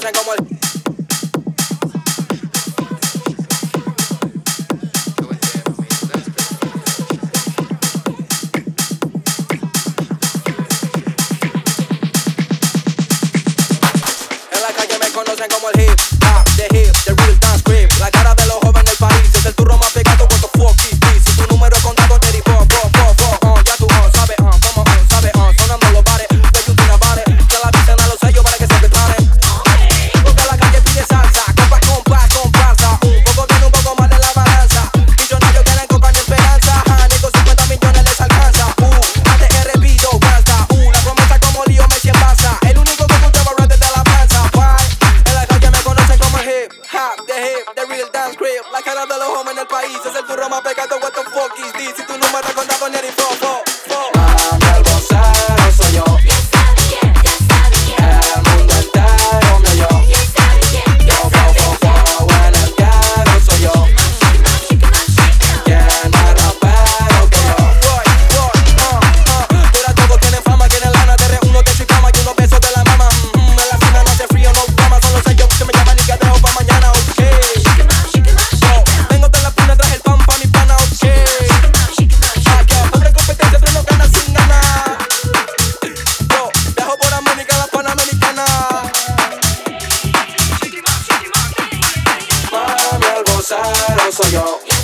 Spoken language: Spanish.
como el. En la calle me conocen como el hip hop, the hip, the real dance creep. La cara de los jóvenes del país es el turro más pegado. numero gonna con il fuoco i o y'all.